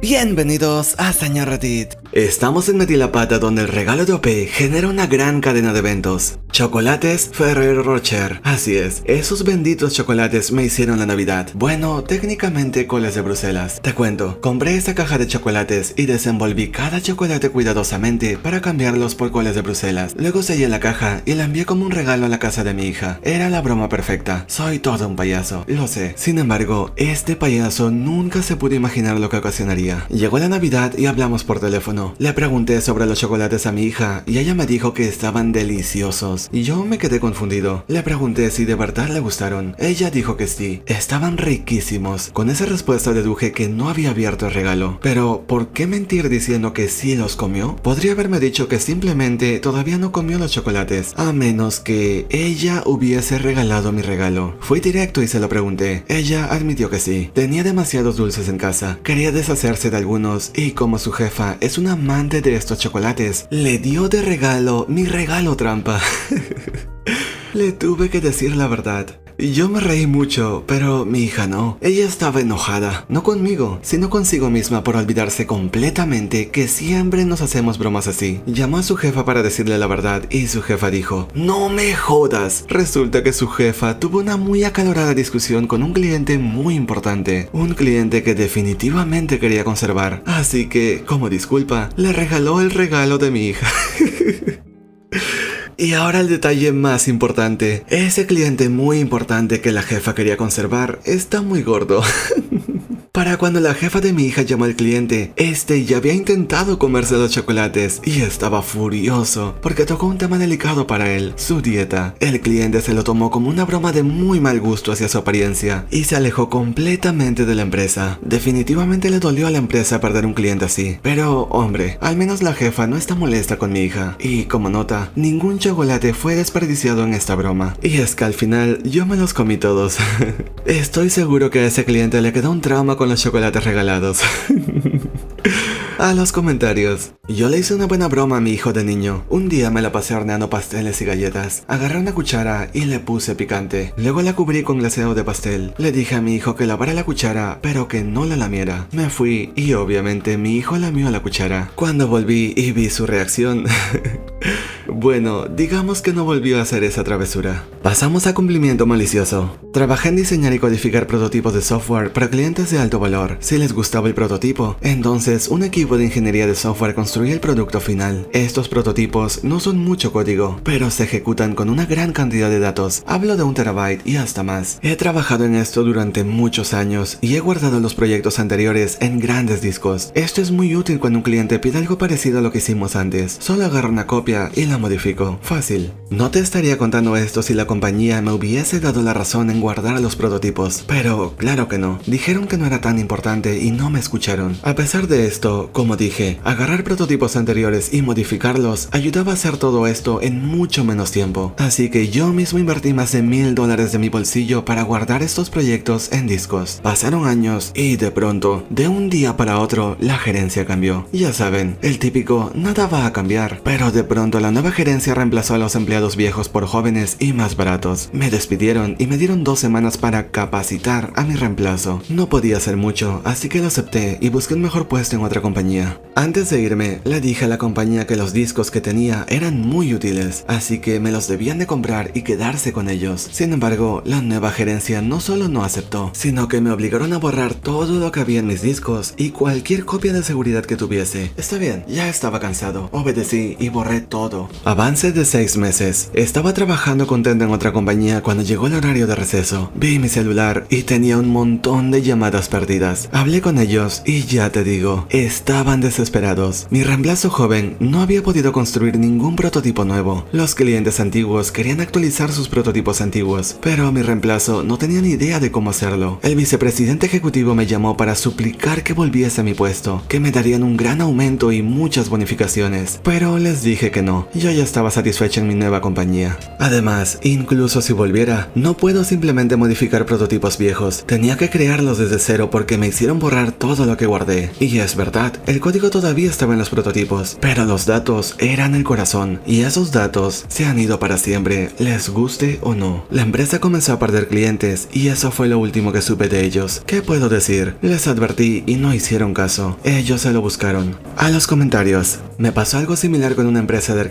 Bienvenidos a Señor Reddit. Estamos en Metilapata donde el regalo de OP genera una gran cadena de eventos. Chocolates Ferrero Rocher. Así es, esos benditos chocolates me hicieron la Navidad. Bueno, técnicamente coles de Bruselas. Te cuento, compré esa caja de chocolates y desenvolví cada chocolate cuidadosamente para cambiarlos por coles de Bruselas. Luego sellé la caja y la envié como un regalo a la casa de mi hija. Era la broma perfecta. Soy todo un payaso, lo sé. Sin embargo, este payaso nunca se pudo imaginar lo que ocasionaría. Llegó la Navidad y hablamos por teléfono. Le pregunté sobre los chocolates a mi hija y ella me dijo que estaban deliciosos. Y yo me quedé confundido. Le pregunté si de verdad le gustaron. Ella dijo que sí. Estaban riquísimos. Con esa respuesta deduje que no había abierto el regalo. Pero, ¿por qué mentir diciendo que sí los comió? Podría haberme dicho que simplemente todavía no comió los chocolates. A menos que ella hubiese regalado mi regalo. Fui directo y se lo pregunté. Ella admitió que sí. Tenía demasiados dulces en casa. Quería deshacerse de algunos y como su jefa es una amante de estos chocolates, le dio de regalo mi regalo trampa. le tuve que decir la verdad. Yo me reí mucho, pero mi hija no. Ella estaba enojada, no conmigo, sino consigo misma por olvidarse completamente que siempre nos hacemos bromas así. Llamó a su jefa para decirle la verdad y su jefa dijo, no me jodas. Resulta que su jefa tuvo una muy acalorada discusión con un cliente muy importante, un cliente que definitivamente quería conservar. Así que, como disculpa, le regaló el regalo de mi hija. Y ahora el detalle más importante. Ese cliente muy importante que la jefa quería conservar está muy gordo. Para cuando la jefa de mi hija llamó al cliente, este ya había intentado comerse los chocolates y estaba furioso porque tocó un tema delicado para él, su dieta. El cliente se lo tomó como una broma de muy mal gusto hacia su apariencia y se alejó completamente de la empresa. Definitivamente le dolió a la empresa perder un cliente así. Pero, hombre, al menos la jefa no está molesta con mi hija. Y como nota, ningún chocolate fue desperdiciado en esta broma. Y es que al final yo me los comí todos. Estoy seguro que a ese cliente le quedó un trauma con los chocolates regalados. a los comentarios. Yo le hice una buena broma a mi hijo de niño. Un día me la pasé horneando pasteles y galletas. Agarré una cuchara y le puse picante. Luego la cubrí con glaseado de pastel. Le dije a mi hijo que lavara la cuchara, pero que no la lamiera. Me fui y obviamente mi hijo lamió la cuchara. Cuando volví y vi su reacción... Bueno, digamos que no volvió a hacer esa travesura. Pasamos a cumplimiento malicioso. Trabajé en diseñar y codificar prototipos de software para clientes de alto valor. Si les gustaba el prototipo, entonces un equipo de ingeniería de software construía el producto final. Estos prototipos no son mucho código, pero se ejecutan con una gran cantidad de datos. Hablo de un terabyte y hasta más. He trabajado en esto durante muchos años y he guardado los proyectos anteriores en grandes discos. Esto es muy útil cuando un cliente pide algo parecido a lo que hicimos antes. Solo agarro una copia y la modifico. Fácil. No te estaría contando esto si la compañía me hubiese dado la razón en guardar los prototipos, pero claro que no. Dijeron que no era tan importante y no me escucharon. A pesar de esto, como dije, agarrar prototipos anteriores y modificarlos ayudaba a hacer todo esto en mucho menos tiempo. Así que yo mismo invertí más de mil dólares de mi bolsillo para guardar estos proyectos en discos. Pasaron años y de pronto, de un día para otro, la gerencia cambió. Ya saben, el típico nada va a cambiar, pero de pronto la nueva gerencia reemplazó a los empleados viejos por jóvenes y más baratos. Me despidieron y me dieron dos semanas para capacitar a mi reemplazo. No podía hacer mucho, así que lo acepté y busqué un mejor puesto en otra compañía. Antes de irme, le dije a la compañía que los discos que tenía eran muy útiles, así que me los debían de comprar y quedarse con ellos. Sin embargo, la nueva gerencia no solo no aceptó, sino que me obligaron a borrar todo lo que había en mis discos y cualquier copia de seguridad que tuviese. Está bien, ya estaba cansado, obedecí y borré todo. Avance de seis meses. Estaba trabajando contento en otra compañía cuando llegó el horario de receso. Vi mi celular y tenía un montón de llamadas perdidas. Hablé con ellos y ya te digo, estaban desesperados. Mi reemplazo joven no había podido construir ningún prototipo nuevo. Los clientes antiguos querían actualizar sus prototipos antiguos, pero mi reemplazo no tenía ni idea de cómo hacerlo. El vicepresidente ejecutivo me llamó para suplicar que volviese a mi puesto, que me darían un gran aumento y muchas bonificaciones, pero les dije que no, Yo ya estaba satisfecha en mi nueva compañía. Además, incluso si volviera, no puedo simplemente modificar prototipos viejos. Tenía que crearlos desde cero porque me hicieron borrar todo lo que guardé. Y es verdad, el código todavía estaba en los prototipos, pero los datos eran el corazón. Y esos datos se han ido para siempre, les guste o no. La empresa comenzó a perder clientes y eso fue lo último que supe de ellos. ¿Qué puedo decir? Les advertí y no hicieron caso. Ellos se lo buscaron. A los comentarios. Me pasó algo similar con una empresa de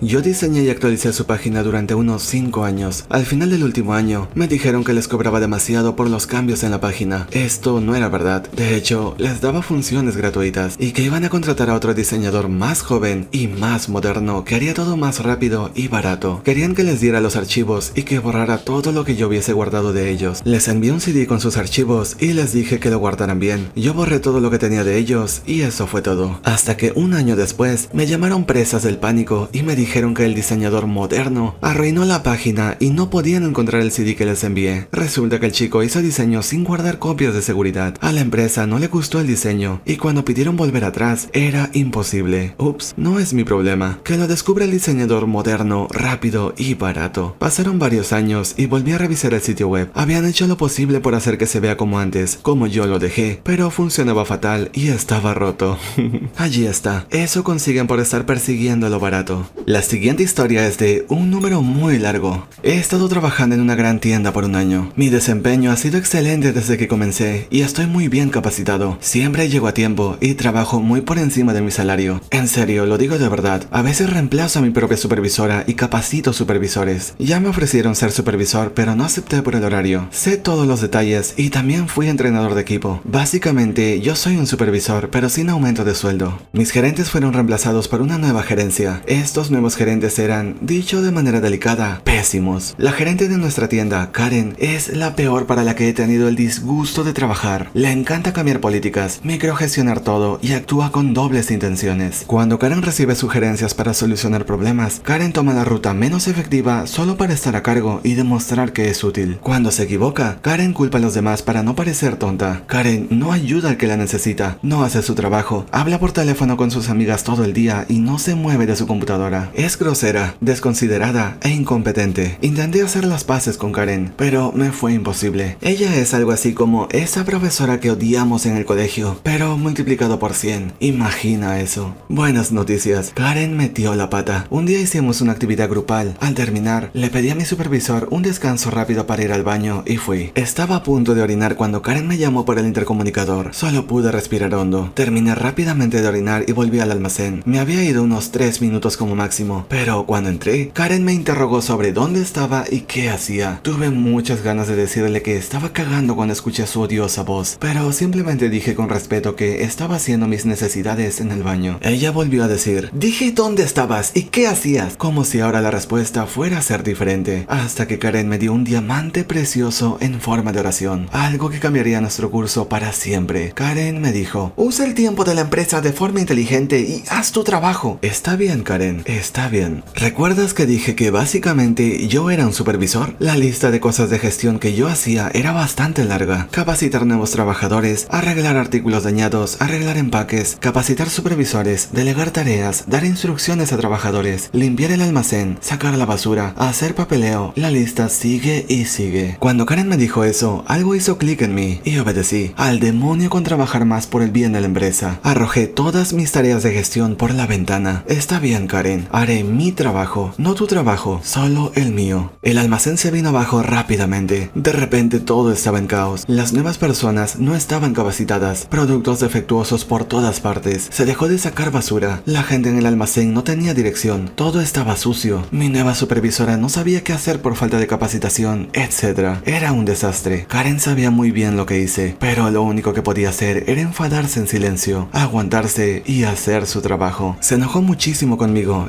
Yo diseñé y actualicé su página durante unos 5 años. Al final del último año, me dijeron que les cobraba demasiado por los cambios en la página. Esto no era verdad. De hecho, les daba funciones gratuitas y que iban a contratar a otro diseñador más joven y más moderno que haría todo más rápido y barato. Querían que les diera los archivos y que borrara todo lo que yo hubiese guardado de ellos. Les envié un CD con sus archivos y les dije que lo guardaran bien. Yo borré todo lo que tenía de ellos y eso fue todo. Hasta que un año después, me llamaron presas del pánico y me dijeron que el diseñador moderno arruinó la página y no podían encontrar el CD que les envié. Resulta que el chico hizo diseño sin guardar copias de seguridad. A la empresa no le gustó el diseño y cuando pidieron volver atrás era imposible. Ups, no es mi problema. Que lo descubre el diseñador moderno, rápido y barato. Pasaron varios años y volví a revisar el sitio web. Habían hecho lo posible por hacer que se vea como antes, como yo lo dejé, pero funcionaba fatal y estaba roto. Allí está. Eso consiguen por estar persiguiendo lo barato. La siguiente historia es de un número muy largo. He estado trabajando en una gran tienda por un año. Mi desempeño ha sido excelente desde que comencé y estoy muy bien capacitado. Siempre llego a tiempo y trabajo muy por encima de mi salario. En serio, lo digo de verdad. A veces reemplazo a mi propia supervisora y capacito supervisores. Ya me ofrecieron ser supervisor, pero no acepté por el horario. Sé todos los detalles y también fui entrenador de equipo. Básicamente, yo soy un supervisor, pero sin aumento de sueldo. Mis gerentes fueron reemplazados por una nueva gerencia. Estos nuevos gerentes eran, dicho de manera delicada, pésimos. La gerente de nuestra tienda, Karen, es la peor para la que he tenido el disgusto de trabajar. Le encanta cambiar políticas, microgestionar todo y actúa con dobles intenciones. Cuando Karen recibe sugerencias para solucionar problemas, Karen toma la ruta menos efectiva solo para estar a cargo y demostrar que es útil. Cuando se equivoca, Karen culpa a los demás para no parecer tonta. Karen no ayuda al que la necesita, no hace su trabajo, habla por teléfono con sus amigas todo el día y no se mueve de su computadora. Es grosera, desconsiderada e incompetente. Intenté hacer las paces con Karen, pero me fue imposible. Ella es algo así como esa profesora que odiamos en el colegio, pero multiplicado por 100. Imagina eso. Buenas noticias. Karen metió la pata. Un día hicimos una actividad grupal. Al terminar, le pedí a mi supervisor un descanso rápido para ir al baño y fui. Estaba a punto de orinar cuando Karen me llamó por el intercomunicador. Solo pude respirar hondo. Terminé rápidamente de orinar y volví al almacén me había ido unos 3 minutos máximo, pero cuando entré, Karen me interrogó sobre dónde estaba y qué hacía. Tuve muchas ganas de decirle que estaba cagando cuando escuché su odiosa voz, pero simplemente dije con respeto que estaba haciendo mis necesidades en el baño. Ella volvió a decir, dije dónde estabas y qué hacías, como si ahora la respuesta fuera a ser diferente, hasta que Karen me dio un diamante precioso en forma de oración, algo que cambiaría nuestro curso para siempre. Karen me dijo, usa el tiempo de la empresa de forma inteligente y haz tu trabajo. Está bien, Karen, está bien. ¿Recuerdas que dije que básicamente yo era un supervisor? La lista de cosas de gestión que yo hacía era bastante larga. Capacitar nuevos trabajadores, arreglar artículos dañados, arreglar empaques, capacitar supervisores, delegar tareas, dar instrucciones a trabajadores, limpiar el almacén, sacar la basura, hacer papeleo. La lista sigue y sigue. Cuando Karen me dijo eso, algo hizo clic en mí y obedecí. Al demonio con trabajar más por el bien de la empresa. Arrojé todas mis tareas de gestión por la ventana. Está bien, Karen. Haré mi trabajo, no tu trabajo, solo el mío. El almacén se vino abajo rápidamente. De repente todo estaba en caos. Las nuevas personas no estaban capacitadas. Productos defectuosos por todas partes. Se dejó de sacar basura. La gente en el almacén no tenía dirección. Todo estaba sucio. Mi nueva supervisora no sabía qué hacer por falta de capacitación, etc. Era un desastre. Karen sabía muy bien lo que hice, pero lo único que podía hacer era enfadarse en silencio, aguantarse y hacer su trabajo. Se enojó muchísimo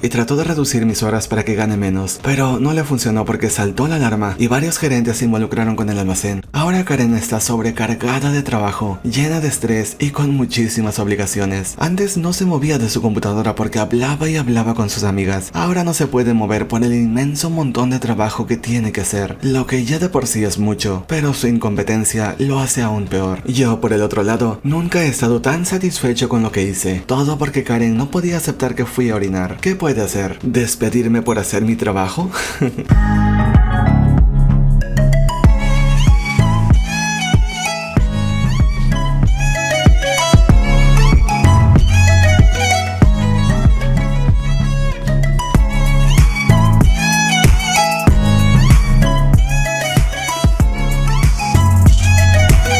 y trató de reducir mis horas para que gane menos, pero no le funcionó porque saltó la alarma y varios gerentes se involucraron con el almacén. Ahora Karen está sobrecargada de trabajo, llena de estrés y con muchísimas obligaciones. Antes no se movía de su computadora porque hablaba y hablaba con sus amigas. Ahora no se puede mover por el inmenso montón de trabajo que tiene que hacer, lo que ya de por sí es mucho, pero su incompetencia lo hace aún peor. Yo, por el otro lado, nunca he estado tan satisfecho con lo que hice. Todo porque Karen no podía aceptar que fui a orinar. ¿Qué puede hacer? ¿Despedirme por hacer mi trabajo?